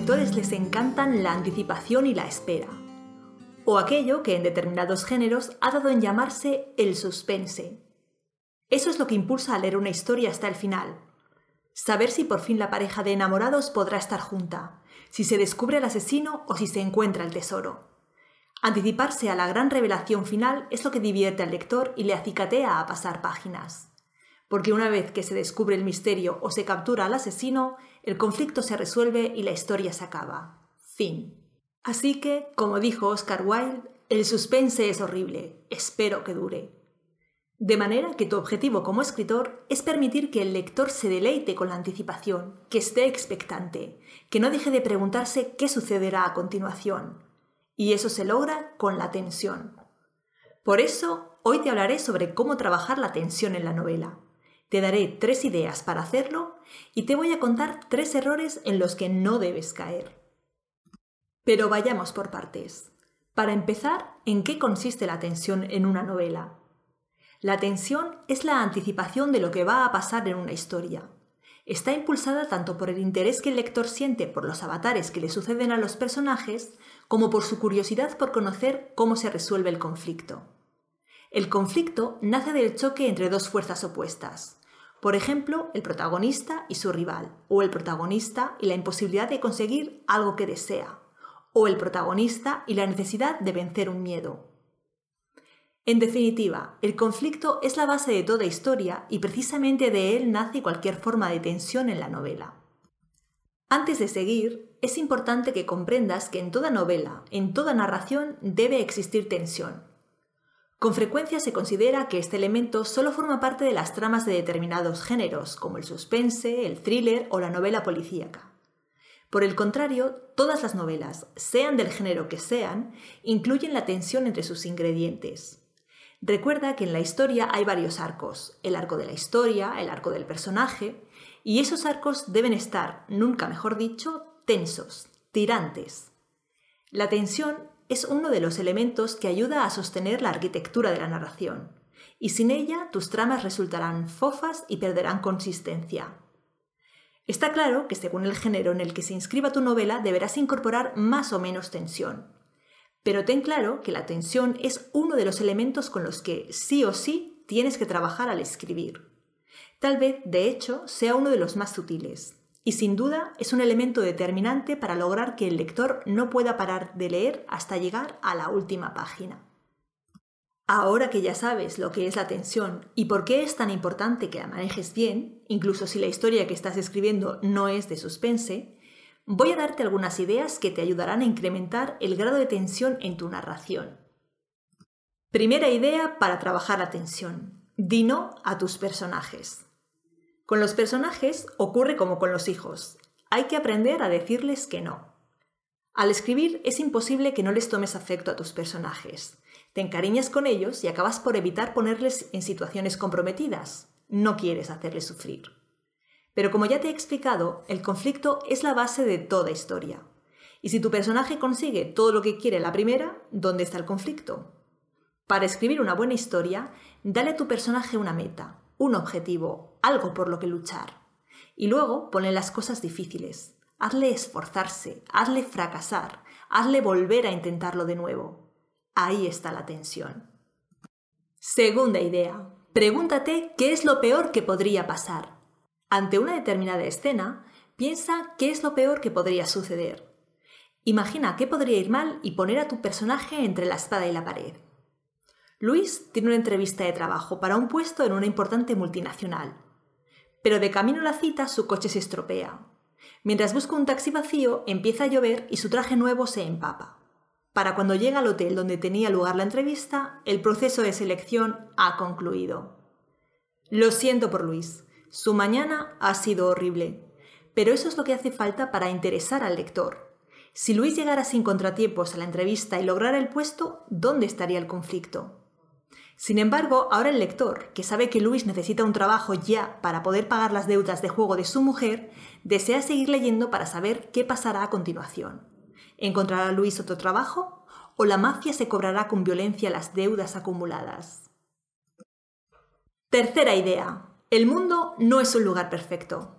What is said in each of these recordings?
lectores les encantan la anticipación y la espera, o aquello que en determinados géneros ha dado en llamarse el suspense. Eso es lo que impulsa a leer una historia hasta el final. Saber si por fin la pareja de enamorados podrá estar junta, si se descubre el asesino o si se encuentra el tesoro. Anticiparse a la gran revelación final es lo que divierte al lector y le acicatea a pasar páginas. Porque una vez que se descubre el misterio o se captura al asesino, el conflicto se resuelve y la historia se acaba. Fin. Así que, como dijo Oscar Wilde, el suspense es horrible, espero que dure. De manera que tu objetivo como escritor es permitir que el lector se deleite con la anticipación, que esté expectante, que no deje de preguntarse qué sucederá a continuación, y eso se logra con la tensión. Por eso, hoy te hablaré sobre cómo trabajar la tensión en la novela. Te daré tres ideas para hacerlo y te voy a contar tres errores en los que no debes caer. Pero vayamos por partes. Para empezar, ¿en qué consiste la tensión en una novela? La tensión es la anticipación de lo que va a pasar en una historia. Está impulsada tanto por el interés que el lector siente por los avatares que le suceden a los personajes, como por su curiosidad por conocer cómo se resuelve el conflicto. El conflicto nace del choque entre dos fuerzas opuestas. Por ejemplo, el protagonista y su rival, o el protagonista y la imposibilidad de conseguir algo que desea, o el protagonista y la necesidad de vencer un miedo. En definitiva, el conflicto es la base de toda historia y precisamente de él nace cualquier forma de tensión en la novela. Antes de seguir, es importante que comprendas que en toda novela, en toda narración, debe existir tensión. Con frecuencia se considera que este elemento solo forma parte de las tramas de determinados géneros, como el suspense, el thriller o la novela policíaca. Por el contrario, todas las novelas, sean del género que sean, incluyen la tensión entre sus ingredientes. Recuerda que en la historia hay varios arcos, el arco de la historia, el arco del personaje, y esos arcos deben estar, nunca mejor dicho, tensos, tirantes. La tensión es uno de los elementos que ayuda a sostener la arquitectura de la narración, y sin ella tus tramas resultarán fofas y perderán consistencia. Está claro que según el género en el que se inscriba tu novela deberás incorporar más o menos tensión. Pero ten claro que la tensión es uno de los elementos con los que sí o sí tienes que trabajar al escribir. Tal vez, de hecho, sea uno de los más sutiles, y sin duda es un elemento determinante para lograr que el lector no pueda parar de leer hasta llegar a la última página. Ahora que ya sabes lo que es la tensión y por qué es tan importante que la manejes bien, incluso si la historia que estás escribiendo no es de suspense, voy a darte algunas ideas que te ayudarán a incrementar el grado de tensión en tu narración. Primera idea para trabajar la tensión. Di no a tus personajes. Con los personajes ocurre como con los hijos. Hay que aprender a decirles que no. Al escribir es imposible que no les tomes afecto a tus personajes. Te encariñas con ellos y acabas por evitar ponerles en situaciones comprometidas. No quieres hacerles sufrir. Pero como ya te he explicado, el conflicto es la base de toda historia. Y si tu personaje consigue todo lo que quiere la primera, ¿dónde está el conflicto? Para escribir una buena historia, dale a tu personaje una meta, un objetivo, algo por lo que luchar. Y luego ponle las cosas difíciles. Hazle esforzarse, hazle fracasar, hazle volver a intentarlo de nuevo. Ahí está la tensión. Segunda idea. Pregúntate qué es lo peor que podría pasar. Ante una determinada escena, piensa qué es lo peor que podría suceder. Imagina qué podría ir mal y poner a tu personaje entre la espada y la pared. Luis tiene una entrevista de trabajo para un puesto en una importante multinacional. Pero de camino a la cita su coche se estropea. Mientras busca un taxi vacío, empieza a llover y su traje nuevo se empapa. Para cuando llega al hotel donde tenía lugar la entrevista, el proceso de selección ha concluido. Lo siento por Luis, su mañana ha sido horrible, pero eso es lo que hace falta para interesar al lector. Si Luis llegara sin contratiempos a la entrevista y lograra el puesto, ¿dónde estaría el conflicto? Sin embargo, ahora el lector, que sabe que Luis necesita un trabajo ya para poder pagar las deudas de juego de su mujer, desea seguir leyendo para saber qué pasará a continuación. ¿Encontrará Luis otro trabajo? ¿O la mafia se cobrará con violencia las deudas acumuladas? Tercera idea. El mundo no es un lugar perfecto.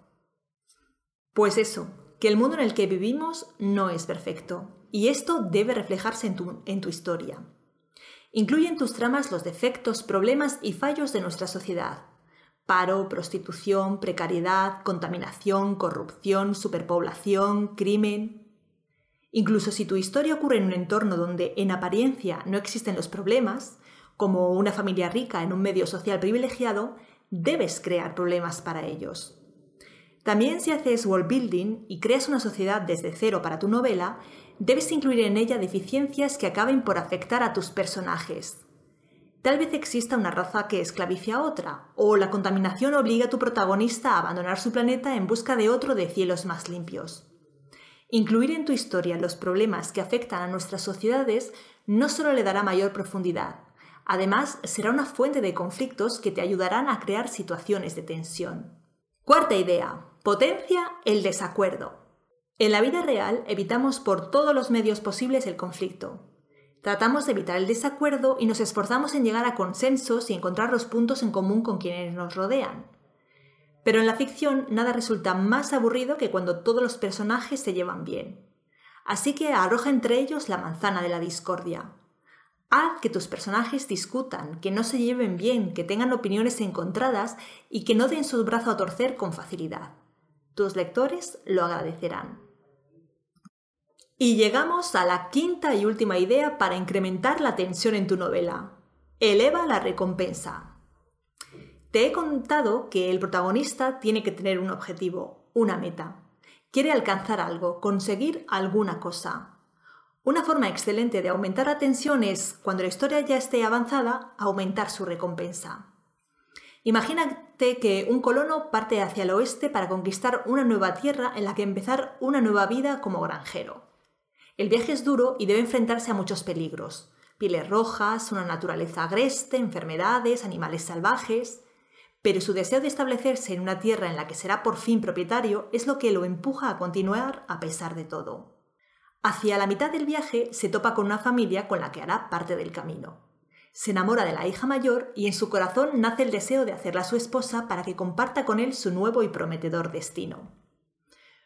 Pues eso, que el mundo en el que vivimos no es perfecto, y esto debe reflejarse en tu, en tu historia. Incluye en tus tramas los defectos, problemas y fallos de nuestra sociedad. Paro, prostitución, precariedad, contaminación, corrupción, superpoblación, crimen. Incluso si tu historia ocurre en un entorno donde en apariencia no existen los problemas, como una familia rica en un medio social privilegiado, debes crear problemas para ellos. También si haces world building y creas una sociedad desde cero para tu novela, debes incluir en ella deficiencias que acaben por afectar a tus personajes. Tal vez exista una raza que esclavice a otra, o la contaminación obliga a tu protagonista a abandonar su planeta en busca de otro de cielos más limpios. Incluir en tu historia los problemas que afectan a nuestras sociedades no solo le dará mayor profundidad, además será una fuente de conflictos que te ayudarán a crear situaciones de tensión. Cuarta idea, potencia el desacuerdo. En la vida real evitamos por todos los medios posibles el conflicto. Tratamos de evitar el desacuerdo y nos esforzamos en llegar a consensos y encontrar los puntos en común con quienes nos rodean. Pero en la ficción nada resulta más aburrido que cuando todos los personajes se llevan bien. Así que arroja entre ellos la manzana de la discordia. Haz que tus personajes discutan, que no se lleven bien, que tengan opiniones encontradas y que no den su brazo a torcer con facilidad. Tus lectores lo agradecerán. Y llegamos a la quinta y última idea para incrementar la tensión en tu novela. Eleva la recompensa. Te he contado que el protagonista tiene que tener un objetivo, una meta. Quiere alcanzar algo, conseguir alguna cosa. Una forma excelente de aumentar la tensión es, cuando la historia ya esté avanzada, aumentar su recompensa. Imagínate que un colono parte hacia el oeste para conquistar una nueva tierra en la que empezar una nueva vida como granjero. El viaje es duro y debe enfrentarse a muchos peligros. Pieles rojas, una naturaleza agreste, enfermedades, animales salvajes. Pero su deseo de establecerse en una tierra en la que será por fin propietario es lo que lo empuja a continuar a pesar de todo. Hacia la mitad del viaje se topa con una familia con la que hará parte del camino. Se enamora de la hija mayor y en su corazón nace el deseo de hacerla su esposa para que comparta con él su nuevo y prometedor destino.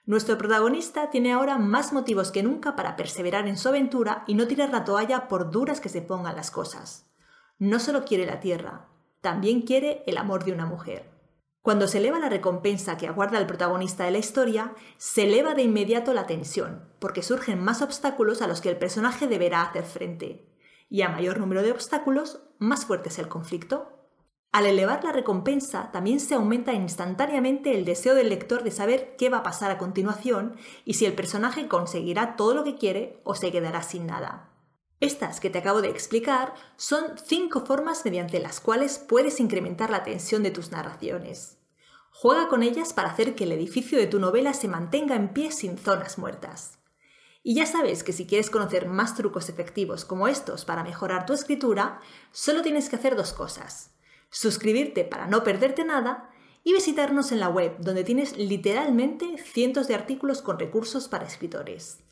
Nuestro protagonista tiene ahora más motivos que nunca para perseverar en su aventura y no tirar la toalla por duras que se pongan las cosas. No solo quiere la tierra, también quiere el amor de una mujer. Cuando se eleva la recompensa que aguarda el protagonista de la historia, se eleva de inmediato la tensión, porque surgen más obstáculos a los que el personaje deberá hacer frente. Y a mayor número de obstáculos, más fuerte es el conflicto. Al elevar la recompensa, también se aumenta instantáneamente el deseo del lector de saber qué va a pasar a continuación y si el personaje conseguirá todo lo que quiere o se quedará sin nada. Estas que te acabo de explicar son cinco formas mediante las cuales puedes incrementar la tensión de tus narraciones. Juega con ellas para hacer que el edificio de tu novela se mantenga en pie sin zonas muertas. Y ya sabes que si quieres conocer más trucos efectivos como estos para mejorar tu escritura, solo tienes que hacer dos cosas. Suscribirte para no perderte nada y visitarnos en la web donde tienes literalmente cientos de artículos con recursos para escritores.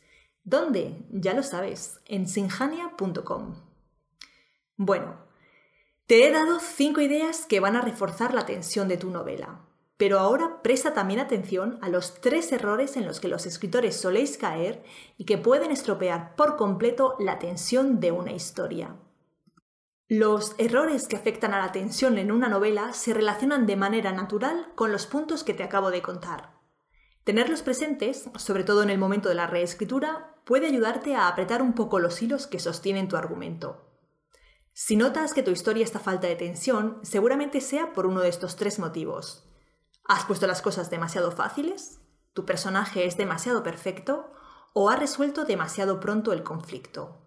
¿Dónde? Ya lo sabes, en sinjania.com. Bueno, te he dado cinco ideas que van a reforzar la tensión de tu novela, pero ahora presta también atención a los tres errores en los que los escritores soléis caer y que pueden estropear por completo la tensión de una historia. Los errores que afectan a la tensión en una novela se relacionan de manera natural con los puntos que te acabo de contar. Tenerlos presentes, sobre todo en el momento de la reescritura, puede ayudarte a apretar un poco los hilos que sostienen tu argumento. Si notas que tu historia está falta de tensión, seguramente sea por uno de estos tres motivos. ¿Has puesto las cosas demasiado fáciles? ¿Tu personaje es demasiado perfecto? ¿O has resuelto demasiado pronto el conflicto?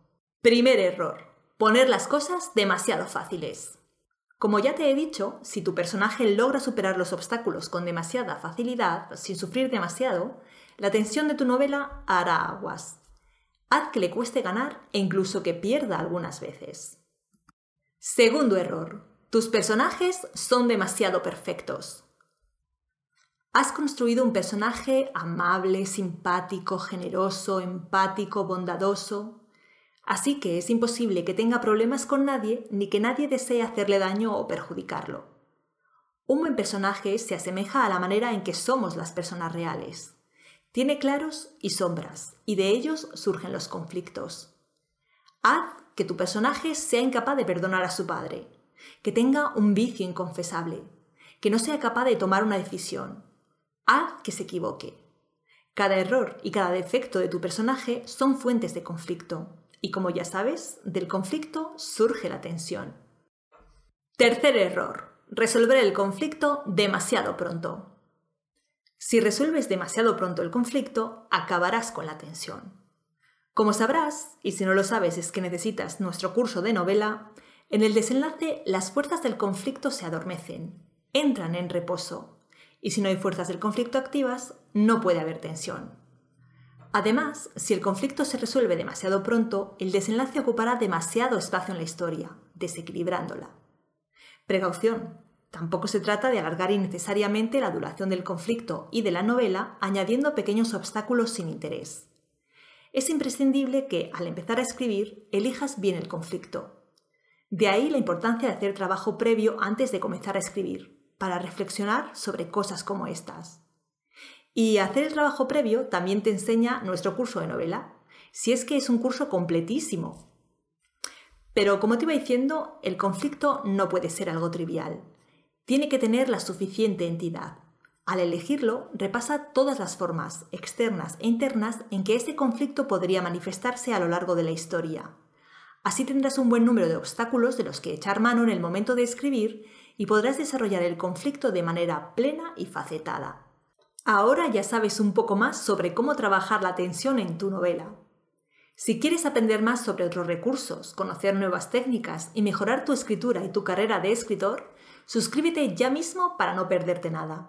Primer error. Poner las cosas demasiado fáciles. Como ya te he dicho, si tu personaje logra superar los obstáculos con demasiada facilidad, sin sufrir demasiado, la tensión de tu novela hará aguas. Haz que le cueste ganar e incluso que pierda algunas veces. Segundo error. Tus personajes son demasiado perfectos. Has construido un personaje amable, simpático, generoso, empático, bondadoso. Así que es imposible que tenga problemas con nadie ni que nadie desee hacerle daño o perjudicarlo. Un buen personaje se asemeja a la manera en que somos las personas reales Tiene claros y sombras, y de ellos surgen los conflictos. Haz que tu personaje sea incapaz de perdonar a su padre, que tenga un vicio inconfesable, que no sea capaz de tomar una decisión. Haz que se equivoque. Cada error y cada defecto de tu personaje son fuentes de conflicto, y como ya sabes, del conflicto surge la tensión. Tercer error. Resolver el conflicto demasiado pronto. Si resuelves demasiado pronto el conflicto, acabarás con la tensión. Como sabrás, y si no lo sabes es que necesitas nuestro curso de novela, en el desenlace las fuerzas del conflicto se adormecen, entran en reposo, y si no hay fuerzas del conflicto activas, no puede haber tensión. Además, si el conflicto se resuelve demasiado pronto, el desenlace ocupará demasiado espacio en la historia, desequilibrándola. Precaución, Tampoco se trata de alargar innecesariamente la duración del conflicto y de la novela añadiendo pequeños obstáculos sin interés. Es imprescindible que, al empezar a escribir, elijas bien el conflicto. De ahí la importancia de hacer trabajo previo antes de comenzar a escribir, para reflexionar sobre cosas como estas. Y hacer el trabajo previo también te enseña nuestro curso de novela, si es que es un curso completísimo. Pero como te iba diciendo, el conflicto no puede ser algo trivial tiene que tener la suficiente entidad. Al elegirlo, repasa todas las formas, externas e internas, en que ese conflicto podría manifestarse a lo largo de la historia. Así tendrás un buen número de obstáculos de los que echar mano en el momento de escribir y podrás desarrollar el conflicto de manera plena y facetada. Ahora ya sabes un poco más sobre cómo trabajar la tensión en tu novela. Si quieres aprender más sobre otros recursos, conocer nuevas técnicas y mejorar tu escritura y tu carrera de escritor, Suscríbete ya mismo para no perderte nada.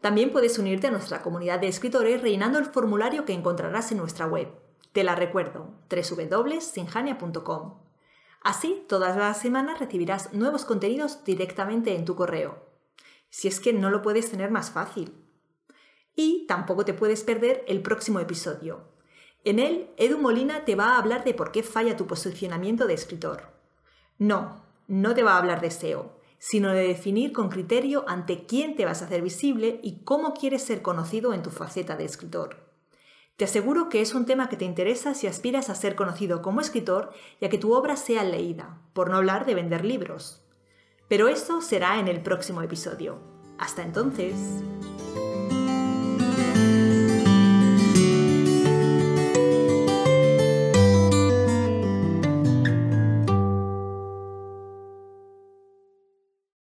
También puedes unirte a nuestra comunidad de escritores rellenando el formulario que encontrarás en nuestra web. Te la recuerdo, www.sinjania.com. Así, todas las semanas recibirás nuevos contenidos directamente en tu correo. Si es que no lo puedes tener más fácil. Y tampoco te puedes perder el próximo episodio. En él, Edu Molina te va a hablar de por qué falla tu posicionamiento de escritor. No, no te va a hablar de SEO sino de definir con criterio ante quién te vas a hacer visible y cómo quieres ser conocido en tu faceta de escritor. Te aseguro que es un tema que te interesa si aspiras a ser conocido como escritor y a que tu obra sea leída, por no hablar de vender libros. Pero eso será en el próximo episodio. Hasta entonces.